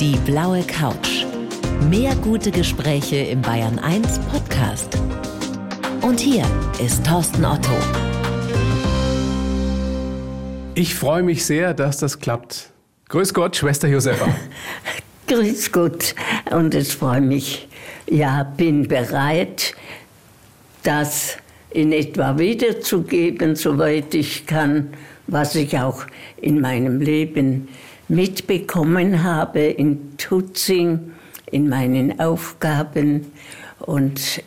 Die blaue Couch. Mehr gute Gespräche im Bayern 1 Podcast. Und hier ist Thorsten Otto. Ich freue mich sehr, dass das klappt. Grüß Gott, Schwester Josefa. Grüß Gott und es freut mich. Ja, bin bereit, das in etwa wiederzugeben, soweit ich kann, was ich auch in meinem Leben mitbekommen habe in Tutzing, in meinen Aufgaben und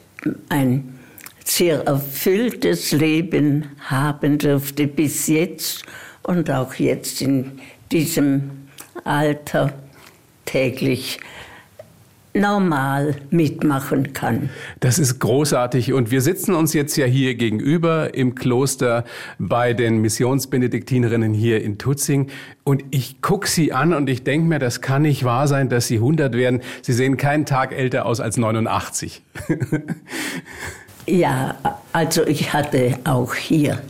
ein sehr erfülltes Leben haben durfte bis jetzt und auch jetzt in diesem Alter täglich normal mitmachen kann. Das ist großartig und wir sitzen uns jetzt ja hier gegenüber im Kloster bei den Missionsbenediktinerinnen hier in Tutzing und ich gucke Sie an und ich denke mir, das kann nicht wahr sein, dass Sie 100 werden. Sie sehen keinen Tag älter aus als 89. ja, also ich hatte auch hier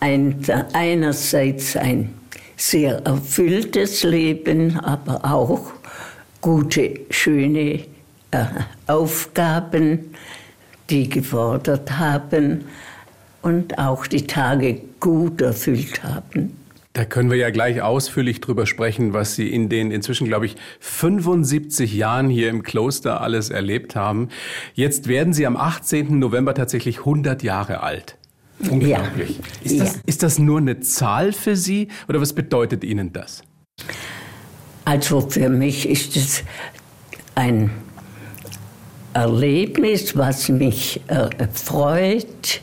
ein, einerseits ein sehr erfülltes Leben, aber auch gute, schöne äh, Aufgaben, die gefordert haben und auch die Tage gut erfüllt haben. Da können wir ja gleich ausführlich drüber sprechen, was Sie in den inzwischen, glaube ich, 75 Jahren hier im Kloster alles erlebt haben. Jetzt werden Sie am 18. November tatsächlich 100 Jahre alt. Unglaublich. Ja. Ist, das, ja. ist das nur eine Zahl für Sie oder was bedeutet Ihnen das? Also für mich ist es ein Erlebnis, was mich äh, freut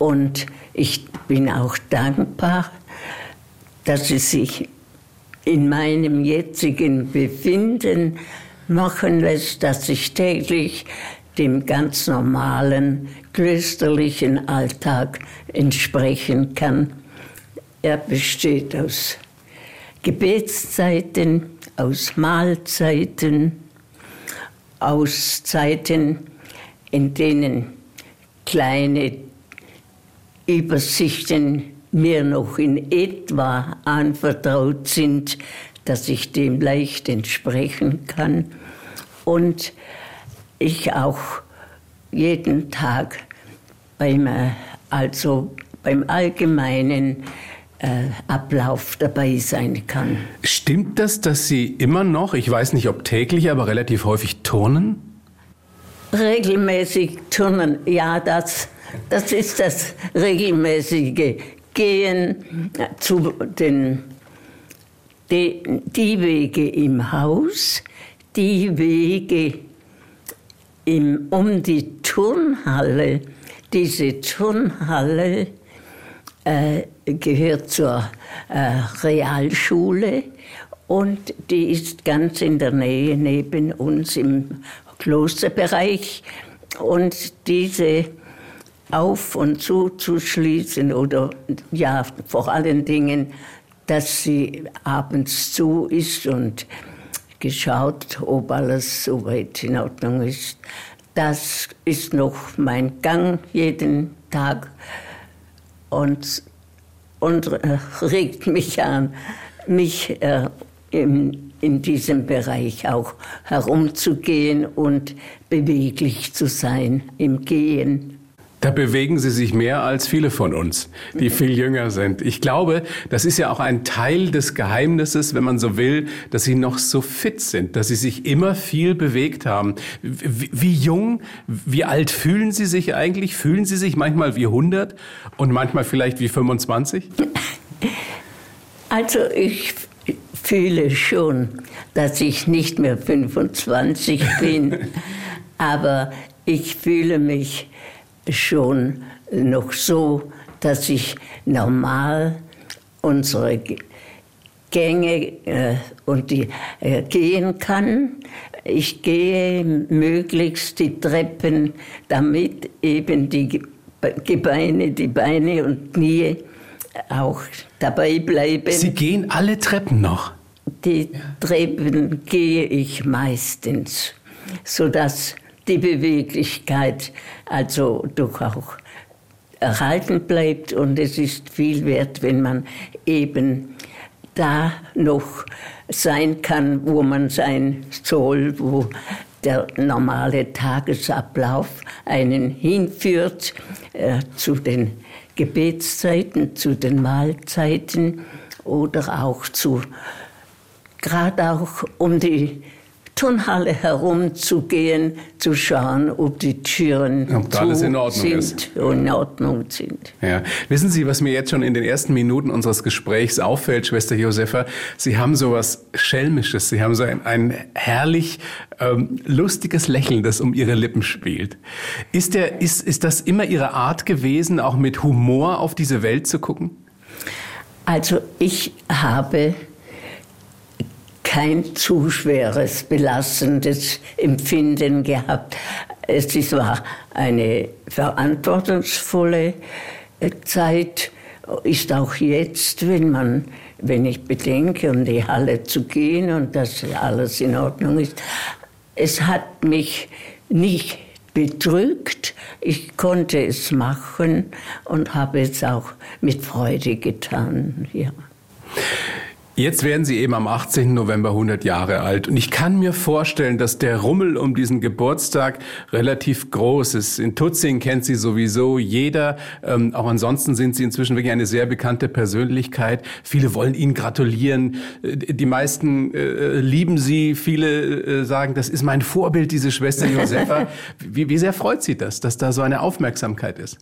und ich bin auch dankbar, dass es sich in meinem jetzigen Befinden machen lässt, dass ich täglich dem ganz normalen klösterlichen Alltag entsprechen kann. Er besteht aus Gebetszeiten, aus Mahlzeiten, aus Zeiten, in denen kleine Übersichten mir noch in etwa anvertraut sind, dass ich dem leicht entsprechen kann. Und ich auch jeden Tag beim, äh, also beim allgemeinen Ablauf dabei sein kann. Stimmt das, dass Sie immer noch, ich weiß nicht ob täglich, aber relativ häufig turnen? Regelmäßig turnen, ja, das, das ist das regelmäßige Gehen zu den die, die Wege im Haus, die Wege im, um die Turnhalle. Diese Turnhalle äh, gehört zur äh, Realschule und die ist ganz in der Nähe neben uns im Klosterbereich. Und diese auf und zuzuschließen oder ja, vor allen Dingen, dass sie abends zu ist und geschaut, ob alles soweit in Ordnung ist. Das ist noch mein Gang jeden Tag und, und äh, regt mich an, mich äh, in, in diesem Bereich auch herumzugehen und beweglich zu sein im Gehen. Da bewegen Sie sich mehr als viele von uns, die viel jünger sind. Ich glaube, das ist ja auch ein Teil des Geheimnisses, wenn man so will, dass Sie noch so fit sind, dass Sie sich immer viel bewegt haben. Wie, wie jung, wie alt fühlen Sie sich eigentlich? Fühlen Sie sich manchmal wie 100 und manchmal vielleicht wie 25? Also ich fühle schon, dass ich nicht mehr 25 bin, aber ich fühle mich schon noch so, dass ich normal unsere Gänge äh, und die äh, gehen kann. Ich gehe möglichst die Treppen, damit eben die Gebeine, die Beine und Knie auch dabei bleiben. Sie gehen alle Treppen noch? Die. Treppen gehe ich meistens, sodass die Beweglichkeit also doch auch erhalten bleibt. Und es ist viel wert, wenn man eben da noch sein kann, wo man sein soll, wo der normale Tagesablauf einen hinführt äh, zu den Gebetszeiten, zu den Mahlzeiten oder auch zu, gerade auch um die Turnhalle herumzugehen, zu schauen, ob die Türen ob alles in Ordnung sind, ist. in Ordnung sind. Ja. Wissen Sie, was mir jetzt schon in den ersten Minuten unseres Gesprächs auffällt, Schwester Josefa? Sie haben so was Schelmisches. Sie haben so ein, ein herrlich ähm, lustiges Lächeln, das um Ihre Lippen spielt. Ist, der, ist, ist das immer Ihre Art gewesen, auch mit Humor auf diese Welt zu gucken? Also ich habe kein zu schweres, belastendes Empfinden gehabt. Es war eine verantwortungsvolle äh, Zeit, ist auch jetzt, wenn man, wenn ich bedenke, um die Halle zu gehen und dass alles in Ordnung ist. Es hat mich nicht bedrückt. Ich konnte es machen und habe es auch mit Freude getan. Ja. Jetzt werden Sie eben am 18. November 100 Jahre alt. Und ich kann mir vorstellen, dass der Rummel um diesen Geburtstag relativ groß ist. In Tutzing kennt Sie sowieso jeder. Ähm, auch ansonsten sind Sie inzwischen wirklich eine sehr bekannte Persönlichkeit. Viele wollen Ihnen gratulieren. Äh, die meisten äh, lieben Sie. Viele äh, sagen, das ist mein Vorbild, diese Schwester Josefa. wie, wie sehr freut Sie das, dass da so eine Aufmerksamkeit ist?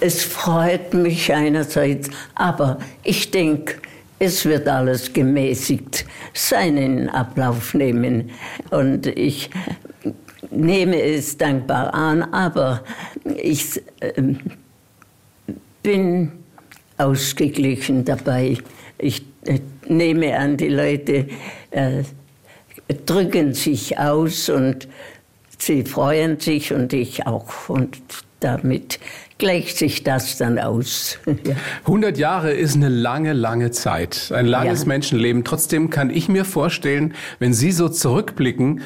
Es freut mich einerseits, aber ich denke, es wird alles gemäßigt seinen Ablauf nehmen. Und ich nehme es dankbar an, aber ich äh, bin ausgeglichen dabei. Ich äh, nehme an, die Leute äh, drücken sich aus und sie freuen sich und ich auch. Und damit gleicht sich das dann aus. ja. 100 Jahre ist eine lange, lange Zeit, ein langes ja. Menschenleben. Trotzdem kann ich mir vorstellen, wenn Sie so zurückblicken,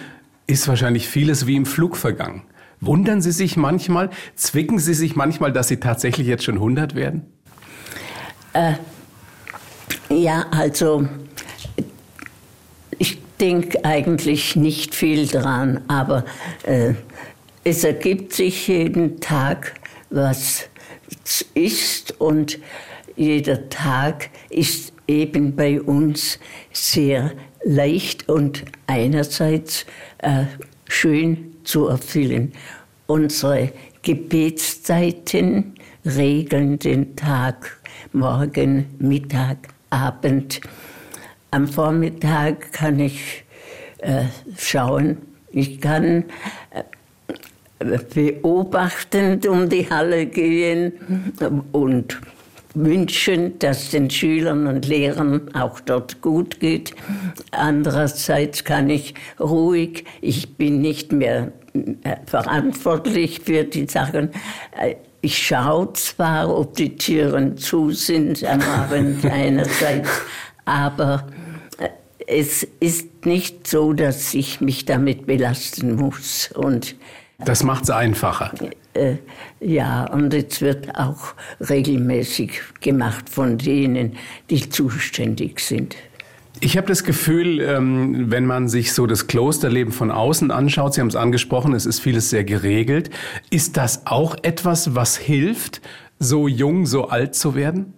ist wahrscheinlich vieles wie im Flug vergangen. Wundern Sie sich manchmal, zwicken Sie sich manchmal, dass Sie tatsächlich jetzt schon 100 werden? Äh, ja, also ich denke eigentlich nicht viel dran, aber äh, es ergibt sich jeden Tag was ist und jeder Tag ist eben bei uns sehr leicht und einerseits äh, schön zu erfüllen. Unsere Gebetszeiten regeln den Tag, morgen, Mittag, Abend. Am Vormittag kann ich äh, schauen, ich kann äh, beobachtend um die Halle gehen und wünschen, dass den Schülern und Lehrern auch dort gut geht. Andererseits kann ich ruhig, ich bin nicht mehr äh, verantwortlich für die Sachen. Äh, ich schaue zwar, ob die Türen zu sind am Abend einerseits, aber äh, es ist nicht so, dass ich mich damit belasten muss. Und das macht es einfacher. Äh, ja, und es wird auch regelmäßig gemacht von denen, die zuständig sind. Ich habe das Gefühl, ähm, wenn man sich so das Klosterleben von außen anschaut, Sie haben es angesprochen, es ist vieles sehr geregelt. Ist das auch etwas, was hilft, so jung, so alt zu werden?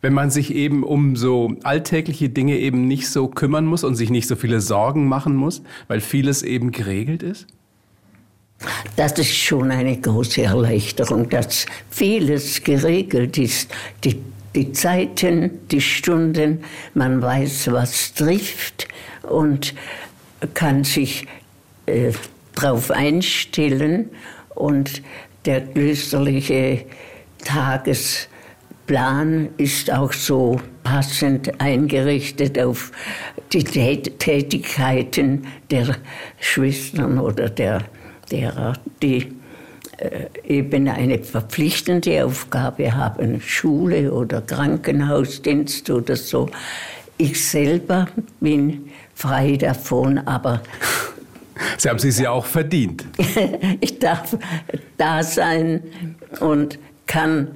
Wenn man sich eben um so alltägliche Dinge eben nicht so kümmern muss und sich nicht so viele Sorgen machen muss, weil vieles eben geregelt ist? Das ist schon eine große Erleichterung, dass vieles geregelt ist. Die, die Zeiten, die Stunden, man weiß, was trifft und kann sich äh, darauf einstellen. Und der klösterliche Tagesplan ist auch so passend eingerichtet auf die Tätigkeiten der Schwestern oder der derer, die äh, eben eine verpflichtende Aufgabe haben, Schule oder Krankenhausdienst oder so. Ich selber bin frei davon, aber Sie haben es ja auch verdient. ich darf da sein und kann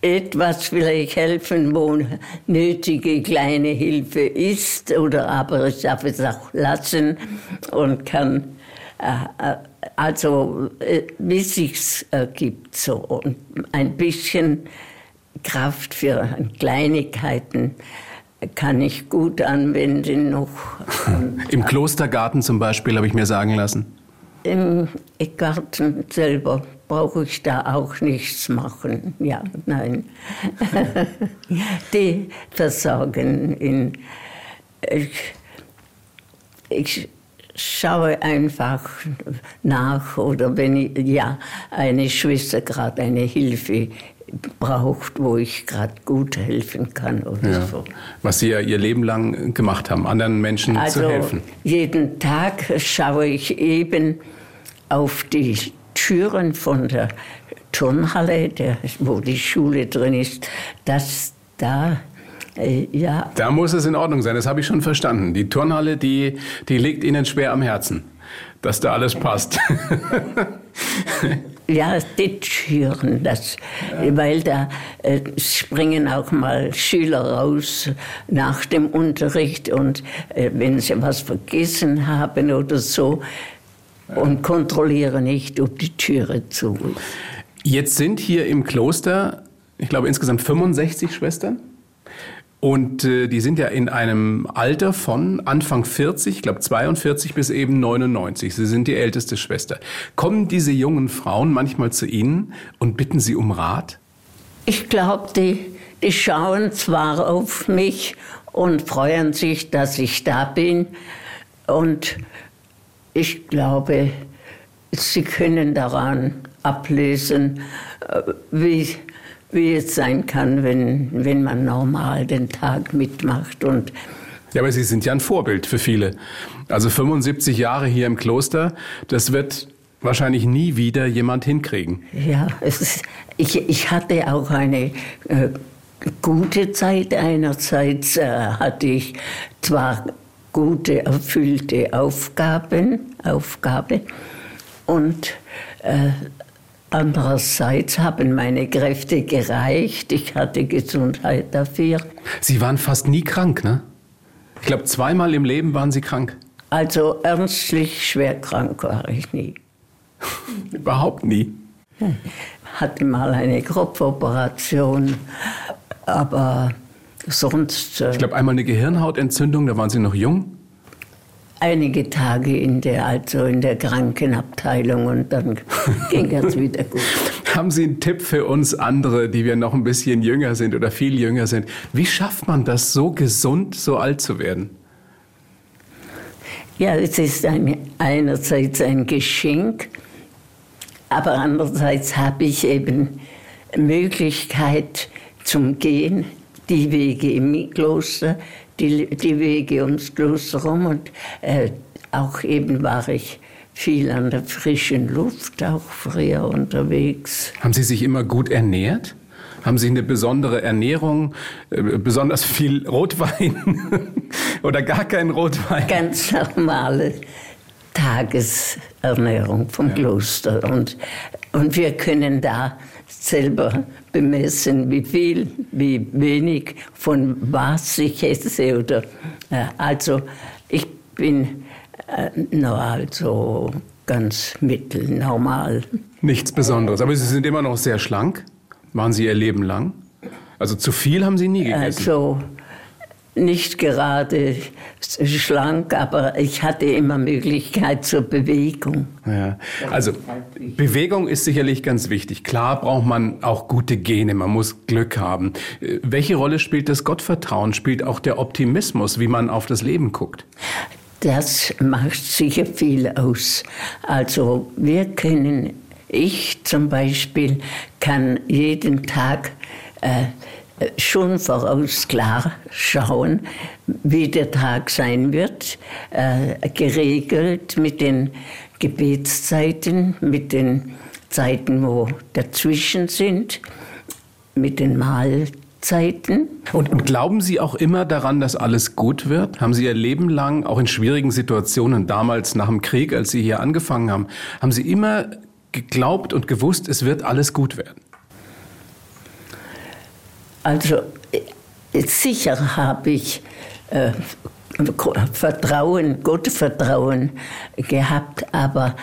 etwas vielleicht helfen, wo nötige kleine Hilfe ist, oder aber ich darf es auch lassen und kann äh, äh also äh, wie sich's ergibt so und ein bisschen Kraft für Kleinigkeiten kann ich gut anwenden noch. Im Klostergarten zum Beispiel habe ich mir sagen lassen. Im Garten selber brauche ich da auch nichts machen. Ja, nein. Die versorgen in. Ich, ich schaue einfach nach oder wenn ich, ja, eine Schwester gerade eine Hilfe braucht, wo ich gerade gut helfen kann oder ja. so. Was Sie ja Ihr Leben lang gemacht haben, anderen Menschen also zu helfen. Jeden Tag schaue ich eben auf die Türen von der Turnhalle, der, wo die Schule drin ist, dass da äh, ja. Da muss es in Ordnung sein, das habe ich schon verstanden. Die Turnhalle, die, die liegt Ihnen schwer am Herzen, dass da alles passt. Ja, die Türen, das, weil da äh, springen auch mal Schüler raus nach dem Unterricht und äh, wenn sie was vergessen haben oder so und kontrollieren nicht, ob die Türe zu ist. Jetzt sind hier im Kloster, ich glaube insgesamt 65 Schwestern. Und äh, die sind ja in einem Alter von Anfang 40, ich glaube 42 bis eben 99. Sie sind die älteste Schwester. Kommen diese jungen Frauen manchmal zu Ihnen und bitten Sie um Rat? Ich glaube, die, die schauen zwar auf mich und freuen sich, dass ich da bin. Und ich glaube, sie können daran ablesen, äh, wie wie es sein kann, wenn, wenn man normal den Tag mitmacht. Und ja, aber Sie sind ja ein Vorbild für viele. Also 75 Jahre hier im Kloster, das wird wahrscheinlich nie wieder jemand hinkriegen. Ja, ist, ich, ich hatte auch eine äh, gute Zeit. Einerseits äh, hatte ich zwar gute, erfüllte Aufgaben, Aufgabe und äh, Andererseits haben meine Kräfte gereicht. Ich hatte Gesundheit dafür. Sie waren fast nie krank, ne? Ich glaube, zweimal im Leben waren Sie krank. Also ernstlich schwer krank war ich nie. Überhaupt nie. Hatte mal eine Kopfoperation, aber sonst. Äh, ich glaube, einmal eine Gehirnhautentzündung, da waren Sie noch jung einige Tage in der, also in der Krankenabteilung und dann ging es wieder gut. Haben Sie einen Tipp für uns andere, die wir noch ein bisschen jünger sind oder viel jünger sind? Wie schafft man das, so gesund, so alt zu werden? Ja, es ist ein, einerseits ein Geschenk, aber andererseits habe ich eben Möglichkeit zum Gehen, die Wege im Kloster, die, die Wege ums Kloster rum und äh, auch eben war ich viel an der frischen Luft, auch früher unterwegs. Haben Sie sich immer gut ernährt? Haben Sie eine besondere Ernährung, äh, besonders viel Rotwein oder gar kein Rotwein? Ganz normale Tagesernährung vom ja. Kloster. Und, und wir können da selber bemessen, wie viel, wie wenig, von was ich esse. Oder, äh, also ich bin äh, nur also ganz mittelnormal. Nichts Besonderes. Aber Sie sind immer noch sehr schlank. Waren Sie Ihr Leben lang? Also zu viel haben Sie nie gegessen? Also nicht gerade schlank, aber ich hatte immer Möglichkeit zur Bewegung. Ja. Also Bewegung ist sicherlich ganz wichtig. Klar braucht man auch gute Gene, man muss Glück haben. Welche Rolle spielt das Gottvertrauen? Spielt auch der Optimismus, wie man auf das Leben guckt? Das macht sicher viel aus. Also wir können, ich zum Beispiel, kann jeden Tag äh, schon voraus klar schauen, wie der Tag sein wird, äh, geregelt mit den Gebetszeiten, mit den Zeiten, wo dazwischen sind, mit den Mahlzeiten. Und, und, glauben Sie auch immer daran, dass alles gut wird? Haben Sie Ihr Leben lang, auch in schwierigen Situationen, damals nach dem Krieg, als Sie hier angefangen haben, haben Sie immer geglaubt und gewusst, es wird alles gut werden? Also äh, sicher habe ich äh, Vertrauen, Gottvertrauen gehabt, aber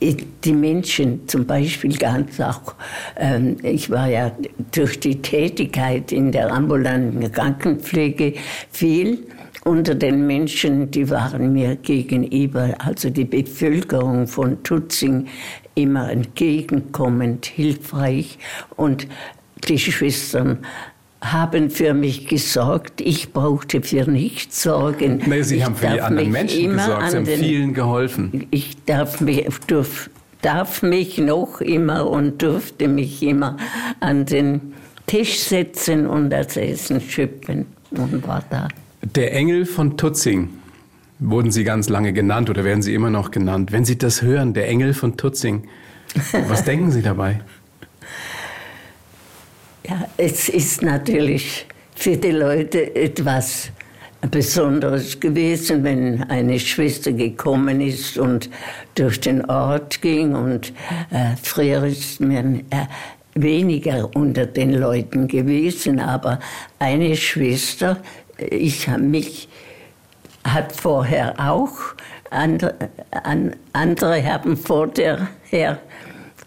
äh, die Menschen, zum Beispiel ganz auch, ähm, ich war ja durch die Tätigkeit in der ambulanten Krankenpflege viel unter den Menschen, die waren mir gegenüber, also die Bevölkerung von Tutzing, immer entgegenkommend, hilfreich und die Schwestern haben für mich gesorgt. Ich brauchte für nichts sorgen. Nee, Sie ich haben für die anderen Menschen gesorgt. Sie haben den, vielen geholfen. Ich darf mich, durf, darf mich noch immer und durfte mich immer an den Tisch setzen und das Essen schüppen und war da. Der Engel von Tutzing wurden Sie ganz lange genannt oder werden Sie immer noch genannt. Wenn Sie das hören, der Engel von Tutzing, was denken Sie dabei? Ja, es ist natürlich für die Leute etwas Besonderes gewesen, wenn eine Schwester gekommen ist und durch den Ort ging. Und äh, früher ist man äh, weniger unter den Leuten gewesen, aber eine Schwester, ich habe mich, hat vorher auch, andere, andere haben vorher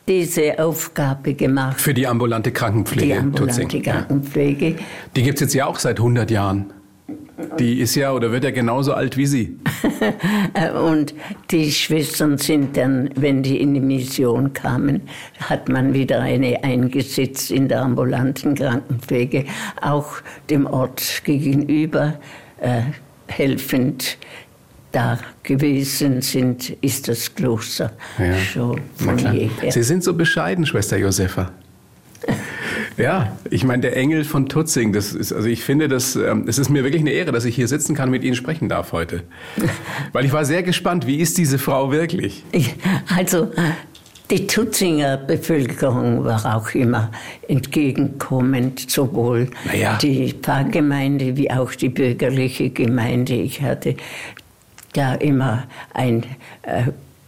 diese Aufgabe gemacht. Für die ambulante Krankenpflege. Die ambulante Tutzing. Krankenpflege. Die gibt es jetzt ja auch seit 100 Jahren. Die ist ja oder wird ja genauso alt wie Sie. und die Schwestern sind dann, wenn die in die Mission kamen, hat man wieder eine eingesetzt in der ambulanten Krankenpflege, auch dem Ort gegenüber äh, helfend da gewesen sind, ist das Kloster ja. schon von jeher. Sie sind so bescheiden, Schwester Josefa. Ja, ich meine, der Engel von Tutzing, das ist, also ich finde, das, ähm, es ist mir wirklich eine Ehre, dass ich hier sitzen kann und mit Ihnen sprechen darf heute. Weil ich war sehr gespannt, wie ist diese Frau wirklich? Also, die Tutzinger Bevölkerung war auch immer entgegenkommend, sowohl naja. die Pfarrgemeinde wie auch die bürgerliche Gemeinde. Ich hatte da immer ein äh,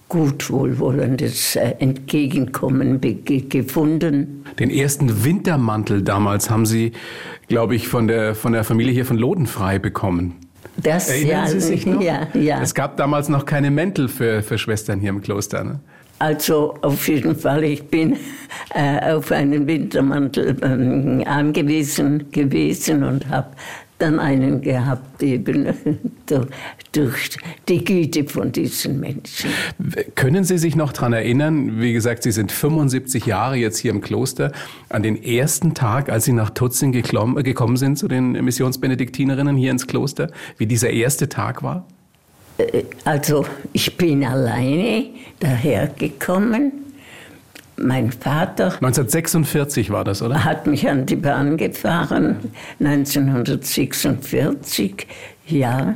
gut wohlwollendes äh, Entgegenkommen gefunden. Den ersten Wintermantel damals haben Sie, glaube ich, von der, von der Familie hier von Lodenfrei bekommen. Das Erinnern ja, Sie sich noch? Ja, ja. Es gab damals noch keine Mäntel für, für Schwestern hier im Kloster. Ne? Also auf jeden Fall, ich bin äh, auf einen Wintermantel äh, angewiesen gewesen und habe dann einen gehabt, eben durch die Güte von diesen Menschen. Können Sie sich noch daran erinnern, wie gesagt, Sie sind 75 Jahre jetzt hier im Kloster, an den ersten Tag, als Sie nach Tutzing gekommen sind zu den Missionsbenediktinerinnen hier ins Kloster, wie dieser erste Tag war? Äh, also ich bin alleine dahergekommen mein Vater. 1946 war das, oder? Hat mich an die Bahn gefahren, 1946, ja.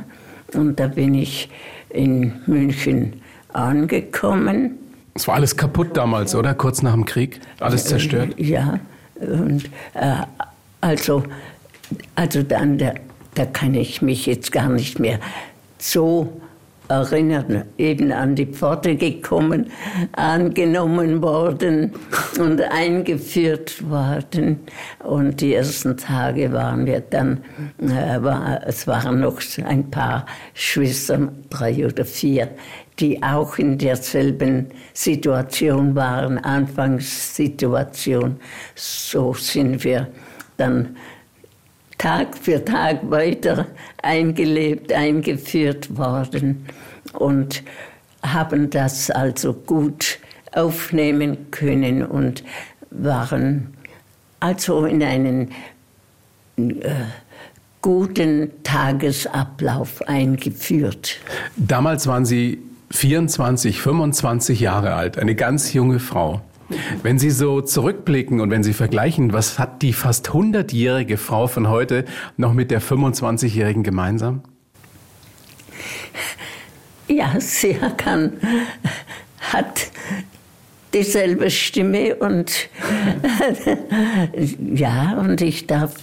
Und da bin ich in München angekommen. Es war alles kaputt damals, oder? Kurz nach dem Krieg? Alles zerstört? Ja. Und äh, also, also dann, da, da kann ich mich jetzt gar nicht mehr so erinnern, eben an die Pforte gekommen, angenommen worden und eingeführt worden. Und die ersten Tage waren wir dann, äh, war, es waren noch ein paar Schwestern, drei oder vier, die auch in derselben Situation waren, Anfangssituation. So sind wir dann Tag für Tag weiter eingelebt, eingeführt worden und haben das also gut aufnehmen können und waren also in einen äh, guten Tagesablauf eingeführt. Damals waren Sie 24, 25 Jahre alt, eine ganz junge Frau. Wenn Sie so zurückblicken und wenn Sie vergleichen, was hat die fast 100-jährige Frau von heute noch mit der 25-jährigen gemeinsam? Ja, sie kann, hat dieselbe Stimme und ja, und ich darf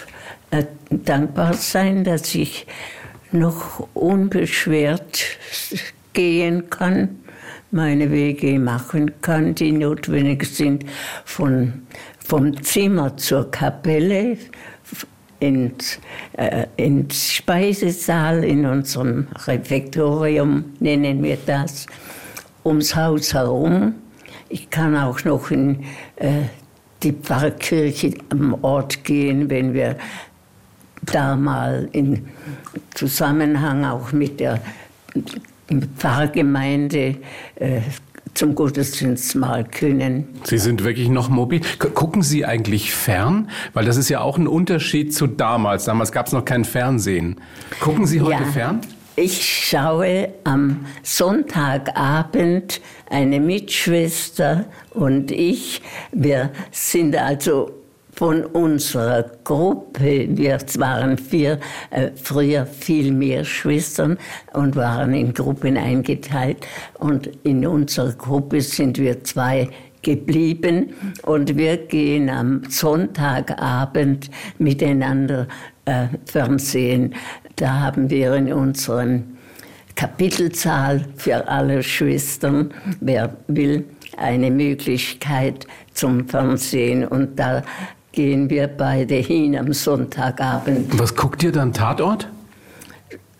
äh, dankbar sein, dass ich noch unbeschwert gehen kann meine Wege machen kann, die notwendig sind, von, vom Zimmer zur Kapelle, ins, äh, ins Speisesaal, in unserem Refektorium nennen wir das, ums Haus herum. Ich kann auch noch in äh, die Pfarrkirche am Ort gehen, wenn wir da mal in Zusammenhang auch mit der Pfarrgemeinde äh, zum Gottesdienst mal können. Sie sind wirklich noch mobil. Gucken Sie eigentlich fern? Weil das ist ja auch ein Unterschied zu damals. Damals gab es noch kein Fernsehen. Gucken Sie heute ja, fern? Ich schaue am Sonntagabend eine Mitschwester und ich. Wir sind also von unserer Gruppe, wir waren vier, äh, früher viel mehr Schwestern und waren in Gruppen eingeteilt. Und in unserer Gruppe sind wir zwei geblieben und wir gehen am Sonntagabend miteinander äh, Fernsehen. Da haben wir in unseren Kapitelzahl für alle Schwestern, wer will, eine Möglichkeit zum Fernsehen. Und da gehen wir beide hin am Sonntagabend. Was guckt ihr dann, Tatort?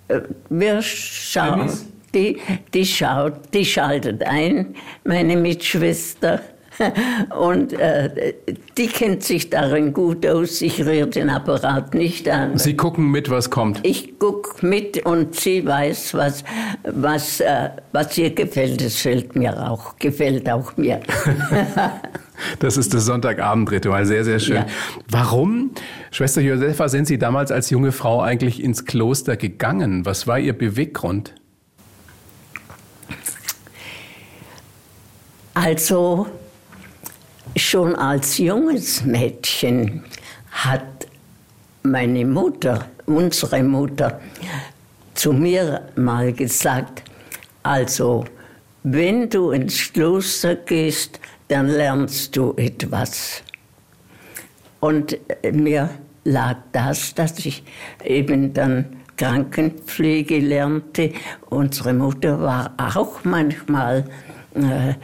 Äh, wir schauen, die, die schaut, die schaltet ein, meine Mitschwester. Und äh, die kennt sich darin gut aus. Ich rühre den Apparat nicht an. Sie gucken mit, was kommt. Ich gucke mit und sie weiß, was, was, äh, was ihr gefällt. Es fällt mir auch, gefällt auch mir. Das ist das Sonntagabendritual, sehr, sehr schön. Ja. Warum, Schwester Josefa, sind Sie damals als junge Frau eigentlich ins Kloster gegangen? Was war Ihr Beweggrund? Also schon als junges Mädchen hat meine Mutter, unsere Mutter, zu mir mal gesagt, also wenn du ins Kloster gehst, dann lernst du etwas. Und mir lag das, dass ich eben dann Krankenpflege lernte. Unsere Mutter war auch manchmal, äh,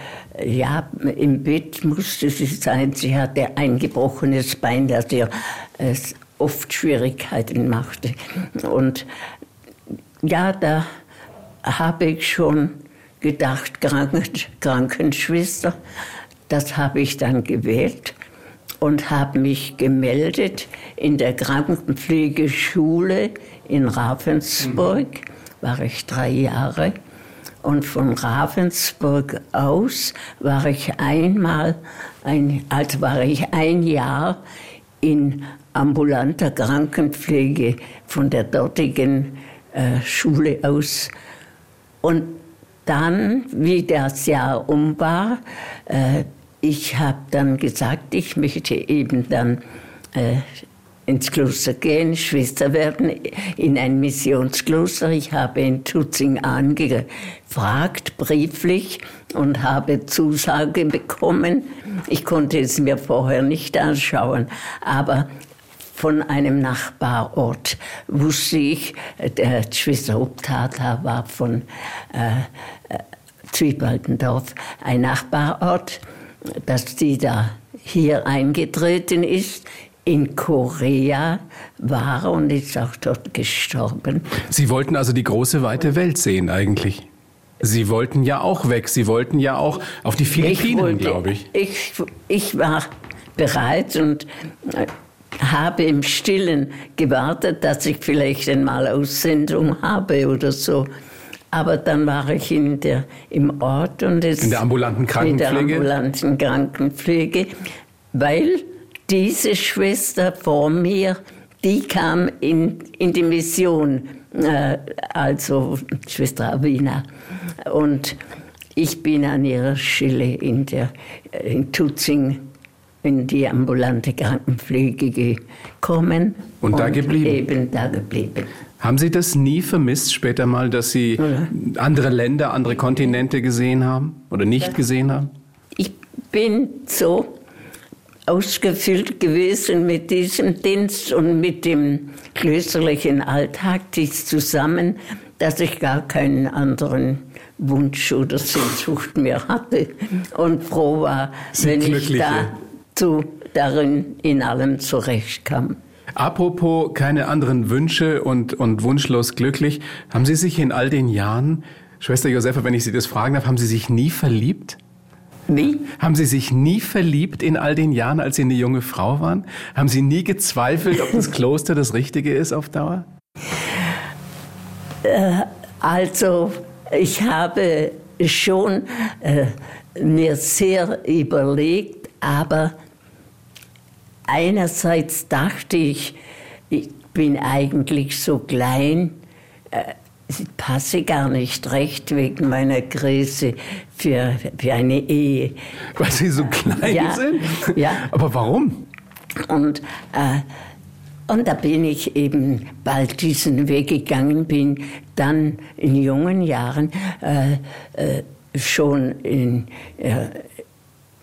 ja, im Bett musste sie sein. Sie hatte ein gebrochenes Bein, das ihr äh, oft Schwierigkeiten machte. Und ja, da habe ich schon gedacht, Kranken, Krankenschwester. Das habe ich dann gewählt und habe mich gemeldet in der Krankenpflegeschule in Ravensburg. Mhm. War ich drei Jahre. Und von Ravensburg aus war ich einmal, ein, also war ich ein Jahr in ambulanter Krankenpflege von der dortigen äh, Schule aus. Und dann, wie das Jahr um war, äh, ich habe dann gesagt, ich möchte eben dann äh, ins Kloster gehen, Schwester werden, in ein Missionskloster. Ich habe in Tutzing angefragt, brieflich, und habe Zusage bekommen. Ich konnte es mir vorher nicht anschauen, aber von einem Nachbarort wusste ich, der Schwester Obtata war von äh, äh Zwiebaldendorf, ein Nachbarort dass sie da hier eingetreten ist, in Korea war und ist auch dort gestorben. Sie wollten also die große weite Welt sehen eigentlich. Sie wollten ja auch weg. Sie wollten ja auch auf die Philippinen, glaube ich. ich. Ich war bereit und äh, habe im Stillen gewartet, dass ich vielleicht einmal Aussendung habe oder so. Aber dann war ich in der, im Ort und es, in der ambulanten Krankenpflege. In der ambulanten Krankenpflege, weil diese Schwester vor mir, die kam in, in die Mission, äh, also Schwester Avina. Und ich bin an ihrer Stelle in, der, in Tutzing in die ambulante Krankenpflege gekommen. Und, und da geblieben? Eben da geblieben. Haben Sie das nie vermisst später mal, dass Sie ja. andere Länder, andere Kontinente gesehen haben oder nicht ja. gesehen haben? Ich bin so ausgefüllt gewesen mit diesem Dienst und mit dem klösterlichen Alltag, dies zusammen, dass ich gar keinen anderen Wunsch oder Sehnsucht mehr hatte und froh war, Sie wenn ich da zu, darin in allem zurechtkam. Apropos keine anderen Wünsche und, und wunschlos glücklich, haben Sie sich in all den Jahren, Schwester Josefa, wenn ich Sie das fragen darf, haben Sie sich nie verliebt? Wie? Haben Sie sich nie verliebt in all den Jahren, als Sie eine junge Frau waren? Haben Sie nie gezweifelt, ob das Kloster das Richtige ist auf Dauer? Äh, also, ich habe schon äh, mir sehr überlegt, aber einerseits dachte ich, ich bin eigentlich so klein, äh, ich passe gar nicht recht wegen meiner Größe für, für eine Ehe. Weil Sie so klein ja, sind? Ja. Aber warum? Und, äh, und da bin ich eben bald diesen Weg gegangen, bin dann in jungen Jahren äh, äh, schon in, äh,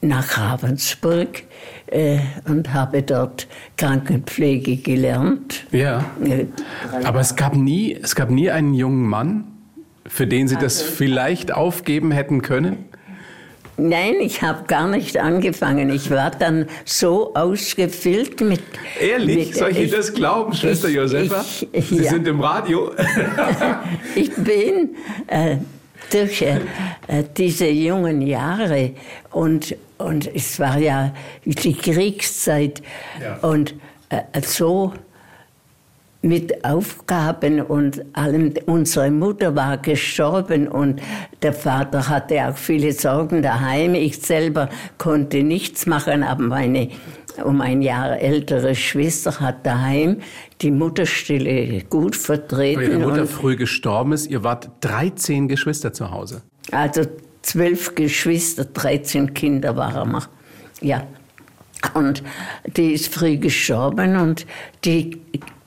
nach Ravensburg äh, und habe dort Krankenpflege gelernt. Ja. Äh, Aber es gab nie, es gab nie einen jungen Mann, für den Sie das vielleicht aufgeben hätten können? Nein, ich habe gar nicht angefangen. Ich war dann so ausgefüllt mit. Ehrlich? Mit, Soll ich Ihnen das glauben, Schwester ich- Josefa? ich- Sie ja. sind im Radio. Ich bin äh, durch äh, äh, diese jungen Jahre und, und es war ja die Kriegszeit Ja. und äh, so mit Aufgaben und allem. Unsere Mutter war gestorben und der Vater hatte auch viele Sorgen daheim. Ich selber konnte nichts machen, aber meine um ein Jahr ältere Schwester hat daheim die Mutterstelle gut vertreten. Weil Ihre Mutter früh gestorben ist. Ihr wart 13 Geschwister zu Hause. Also zwölf Geschwister, 13 Kinder waren wir. Ja. Und die ist früh gestorben und die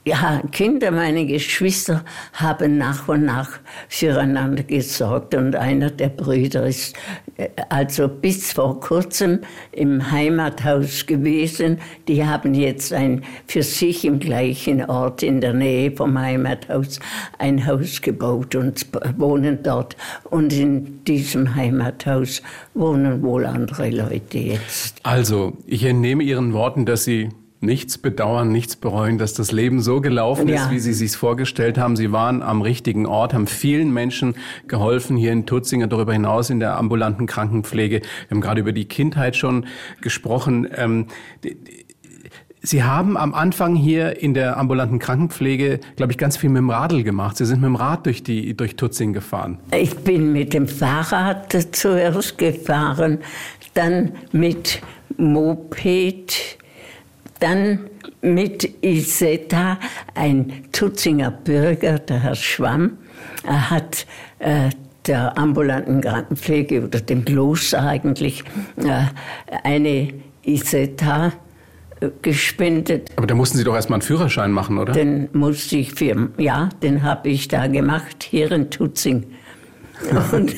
ja, Kinder, meine Geschwister, haben nach und nach füreinander gesorgt. Und einer der Brüder ist äh, also bis vor kurzem im Heimathaus gewesen. Die haben jetzt ein, für sich im gleichen Ort in der Nähe vom Heimathaus ein Haus gebaut und wohnen dort. Und in diesem Heimathaus wohnen wohl andere Leute jetzt. Also, ich entnehme Ihren Worten, dass Sie nichts bedauern, nichts bereuen, dass das Leben so gelaufen ist, Ja. wie Sie sich vorgestellt haben. Sie waren am richtigen Ort, haben vielen Menschen geholfen hier in Tutzinger, darüber hinaus in der ambulanten Krankenpflege. Wir haben gerade über die Kindheit schon gesprochen. Ähm, Sie haben am Anfang hier in der ambulanten Krankenpflege, glaube ich, ganz viel mit dem Radl gemacht. Sie sind mit dem Rad durch, die, durch Tutzing gefahren. Ich bin mit dem Fahrrad zuerst gefahren, dann mit Moped, dann mit Isetta, ein Tutzinger Bürger, der Herr Schwamm, er hat äh, der ambulanten Krankenpflege oder dem Kloster eigentlich äh, eine Isetta äh, gespendet. Aber da mussten Sie doch erstmal einen Führerschein machen, oder? Den musste ich für, ja, den habe ich da gemacht, hier in Tutzing. Und,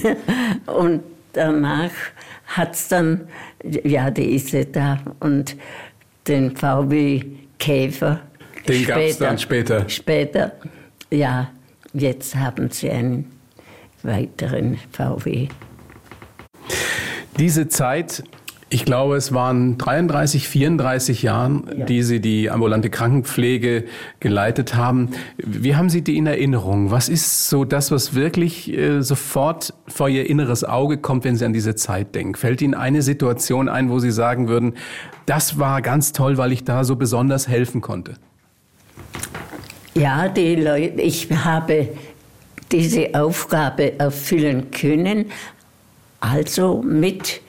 und danach hat es dann, ja, die Isetta und den VW Käfer. Den gab's dann später. Später, ja, jetzt haben sie einen weiteren VW. Diese Zeit, ich glaube, es waren 33, 34 Jahren, die Sie die ambulante Krankenpflege geleitet haben. Wie haben Sie die in Erinnerung? Was ist so das, was wirklich äh, sofort vor Ihr inneres Auge kommt, wenn Sie an diese Zeit denken? Fällt Ihnen eine Situation ein, wo Sie sagen würden, das war ganz toll, weil ich da so besonders helfen konnte? Ja, die Leute, ich habe diese Aufgabe erfüllen können, also mit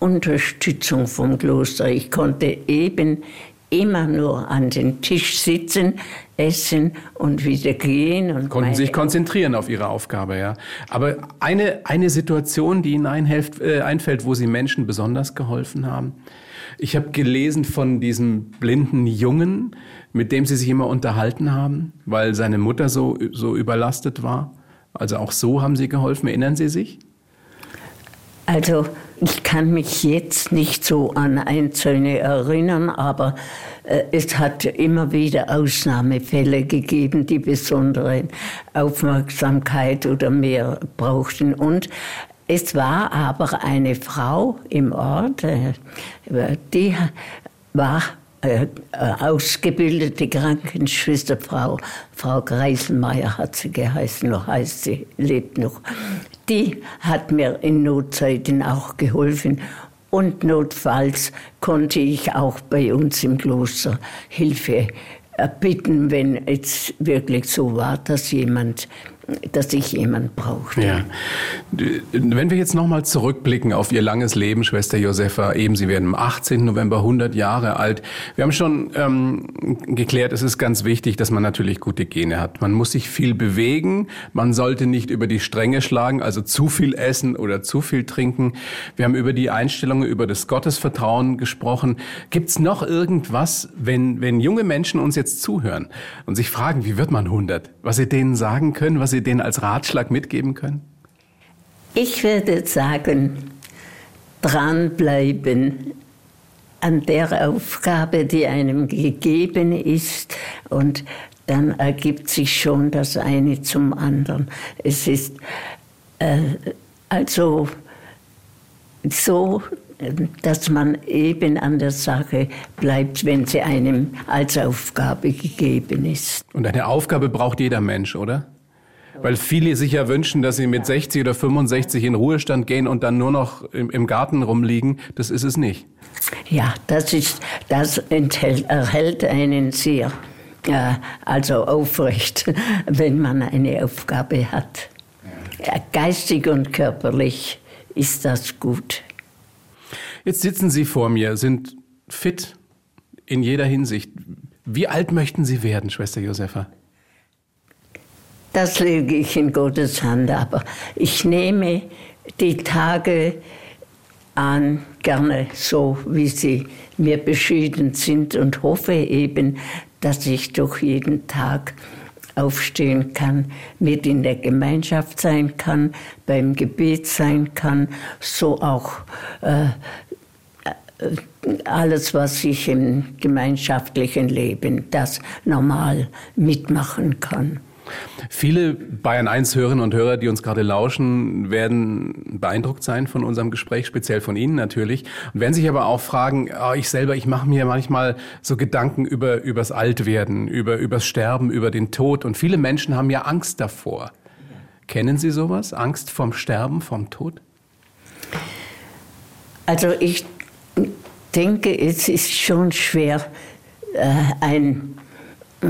Unterstützung vom Kloster. Ich konnte eben immer nur an den Tisch sitzen, essen und wieder gehen. Und Konnten sich konzentrieren auf Ihre Aufgabe, ja. Aber eine, eine Situation, die Ihnen einhelft, äh, einfällt, wo Sie Menschen besonders geholfen haben. Ich habe gelesen von diesem blinden Jungen, mit dem Sie sich immer unterhalten haben, weil seine Mutter so, so überlastet war. Also auch so haben Sie geholfen. Erinnern Sie sich? Also ich kann mich jetzt nicht so an Einzelne erinnern, aber äh, es hat immer wieder Ausnahmefälle gegeben, die besondere Aufmerksamkeit oder mehr brauchten. Und es war aber eine Frau im Ort, äh, die war äh, ausgebildete Krankenschwester, Frau, Frau Greiselmeier hat sie geheißen, noch heißt sie, lebt noch. Die hat mir in Notzeiten auch geholfen. Und notfalls konnte ich auch bei uns im Kloster Hilfe erbitten, wenn es wirklich so war, dass jemand dass ich jemand brauchte. Ja. Wenn wir jetzt nochmal zurückblicken auf Ihr langes Leben, Schwester Josefa, eben Sie werden am 18. November 100 Jahre alt. Wir haben schon ähm, geklärt, es ist ganz wichtig, dass man natürlich gute Gene hat. Man muss sich viel bewegen, man sollte nicht über die Stränge schlagen, also zu viel essen oder zu viel trinken. Wir haben über die Einstellungen, über das Gottesvertrauen gesprochen. Gibt es noch irgendwas, wenn, wenn junge Menschen uns jetzt zuhören und sich fragen, wie wird man 100, was Sie denen sagen können, was Sie denen als Ratschlag mitgeben können? Ich würde sagen, dranbleiben an der Aufgabe, die einem gegeben ist und dann ergibt sich schon das eine zum anderen. Es ist äh, also so, dass man eben an der Sache bleibt, wenn sie einem als Aufgabe gegeben ist. Und eine Aufgabe braucht jeder Mensch, oder? Weil viele sich ja wünschen, dass sie mit 60 oder 65 in Ruhestand gehen und dann nur noch im, im Garten rumliegen. Das ist es nicht. Ja, das ist, das enthält, erhält einen sehr, äh, also aufrecht, wenn man eine Aufgabe hat. Geistig und körperlich ist das gut. Jetzt sitzen Sie vor mir, sind fit in jeder Hinsicht. Wie alt möchten Sie werden, Schwester Josefa? Das lege ich in Gottes Hand, aber ich nehme die Tage an, gerne so, wie sie mir beschieden sind und hoffe eben, dass ich durch jeden Tag aufstehen kann, mit in der Gemeinschaft sein kann, beim Gebet sein kann, so auch äh, alles, was ich im gemeinschaftlichen Leben, das normal mitmachen kann. Viele Bayern 1 Hörerinnen und Hörer, die uns gerade lauschen, werden beeindruckt sein von unserem Gespräch, speziell von Ihnen natürlich, und werden sich aber auch fragen, oh, ich selber, ich mache mir manchmal so Gedanken über übers Altwerden, über übers Sterben, über den Tod und viele Menschen haben ja Angst davor. Kennen Sie sowas? Angst vom Sterben, vom Tod? Also ich denke, es ist schon schwer, äh, ein äh,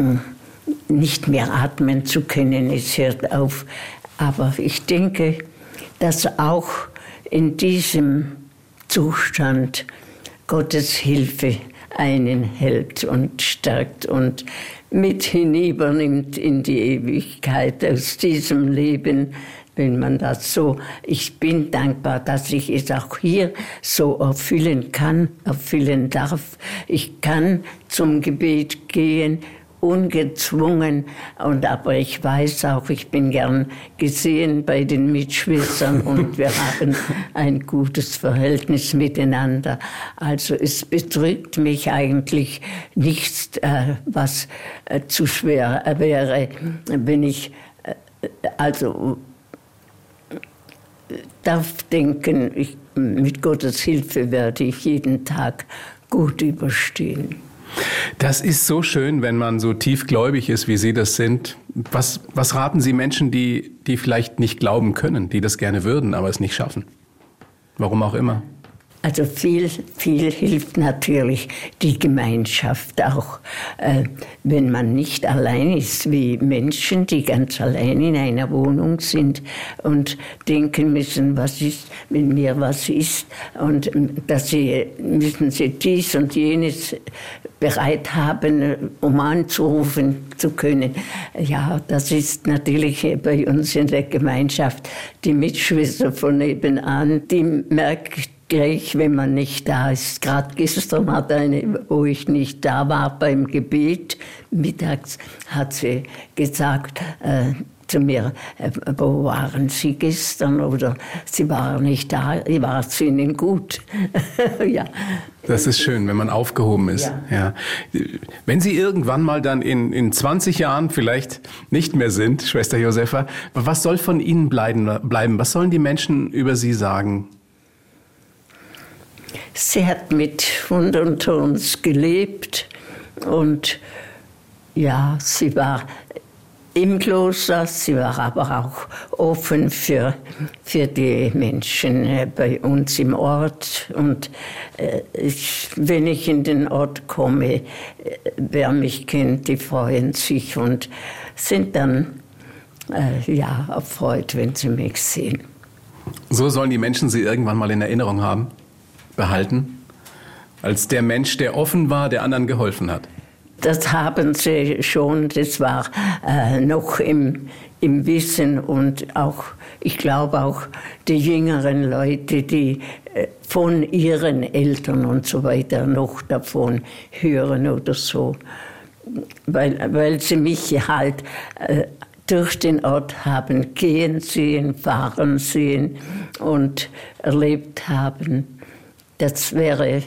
nicht mehr atmen zu können, es hört auf. Aber ich denke, dass auch in diesem Zustand Gottes Hilfe einen hält und stärkt und mit hinübernimmt in die Ewigkeit aus diesem Leben, wenn man das so, ich bin dankbar, dass ich es auch hier so erfüllen kann, erfüllen darf. Ich kann zum Gebet gehen ungezwungen. Und aber ich weiß auch, ich bin gern gesehen bei den Mitschwestern und wir haben ein gutes Verhältnis miteinander. Also es betrügt mich eigentlich nichts, äh, was äh, zu schwer wäre, wenn ich äh, also darf denken, ich, mit Gottes Hilfe werde ich jeden Tag gut überstehen. Das ist so schön, wenn man so tiefgläubig ist, wie Sie das sind. Was, was raten Sie Menschen, die, die vielleicht nicht glauben können, die das gerne würden, aber es nicht schaffen? Warum auch immer? Also viel, viel hilft natürlich die Gemeinschaft auch, äh, wenn man nicht allein ist, wie Menschen, die ganz allein in einer Wohnung sind und denken müssen, was ist, mit mir was ist und ähm, dass sie müssen sie dies und jenes bereit haben, um anzurufen zu können. Ja, das ist natürlich bei uns in der Gemeinschaft die Mitschwester von nebenan, die merkt gleich, wenn man nicht da ist. Gerade gestern hat eine, wo ich nicht da war beim Gebet, mittags hat sie gesagt äh, zu mir, äh, wo waren Sie gestern? Oder Sie waren nicht da, war es Ihnen gut? ja. Das ist schön, wenn man aufgehoben ist. Ja. ja. Wenn Sie irgendwann mal dann in, in 20 Jahren vielleicht nicht mehr sind, Schwester Josefa, was soll von Ihnen bleiben? bleiben? Was sollen die Menschen über Sie sagen? Sie hat mit und uns gelebt und ja, sie war im Kloster, sie war aber auch offen für, für die Menschen äh, bei uns im Ort. Und äh, ich, wenn ich in den Ort komme, äh, wer mich kennt, die freuen sich und sind dann äh, ja, erfreut, wenn sie mich sehen. So sollen die Menschen sie irgendwann mal in Erinnerung haben, behalten, als der Mensch, der offen war, der anderen geholfen hat. Das haben sie schon, das war äh, noch im, im Wissen und auch, ich glaube auch die jüngeren Leute, die äh, von ihren Eltern und so weiter noch davon hören oder so, weil, weil sie mich halt äh, durch den Ort haben gehen sehen, fahren sehen und erlebt haben. Das wäre,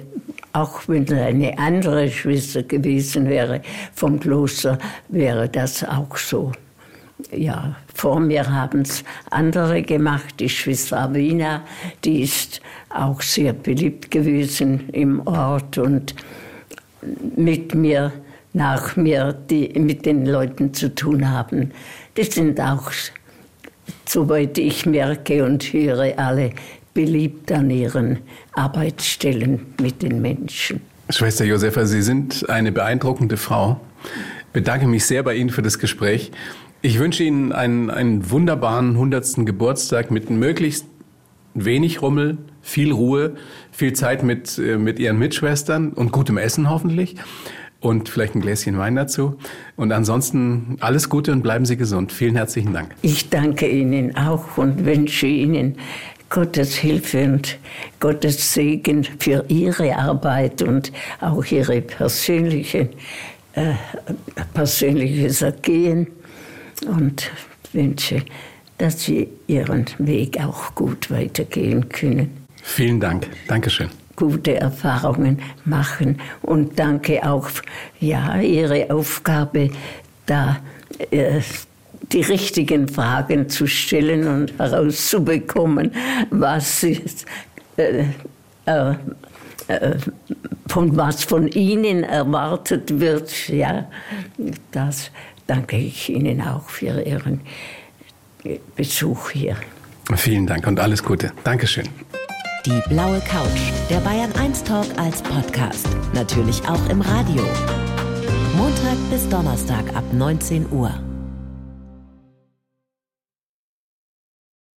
auch wenn es eine andere Schwester gewesen wäre vom Kloster, wäre das auch so. Ja, vor mir haben es andere gemacht. Die Schwester Avina, die ist auch sehr beliebt gewesen im Ort und mit mir, nach mir, die mit den Leuten zu tun haben. Die sind auch, soweit ich merke und höre, alle beliebt an ihren Arbeitsstellen mit den Menschen. Schwester Josefa, Sie sind eine beeindruckende Frau. Ich bedanke mich sehr bei Ihnen für das Gespräch. Ich wünsche Ihnen einen, einen wunderbaren 100. Geburtstag mit möglichst wenig Rummel, viel Ruhe, viel Zeit mit, äh, mit Ihren Mitschwestern und gutem Essen hoffentlich und vielleicht ein Gläschen Wein dazu. Und ansonsten alles Gute und bleiben Sie gesund. Vielen herzlichen Dank. Ich danke Ihnen auch und wünsche Ihnen Gottes Hilfe und Gottes Segen für Ihre Arbeit und auch Ihre persönliche, äh, persönliches Ergehen und wünsche, dass Sie Ihren Weg auch gut weitergehen können. Vielen Dank. Dankeschön gute Erfahrungen machen. Und danke auch, ja, Ihre Aufgabe, da äh, die richtigen Fragen zu stellen und herauszubekommen, was ist, äh, äh, äh, von was von Ihnen erwartet wird. Ja, das danke ich Ihnen auch für Ihren Besuch hier. Vielen Dank und alles Gute. Dankeschön. Die blaue Couch, der Bayern 1 Talk als Podcast. Natürlich auch im Radio. Montag bis Donnerstag ab 19 Uhr.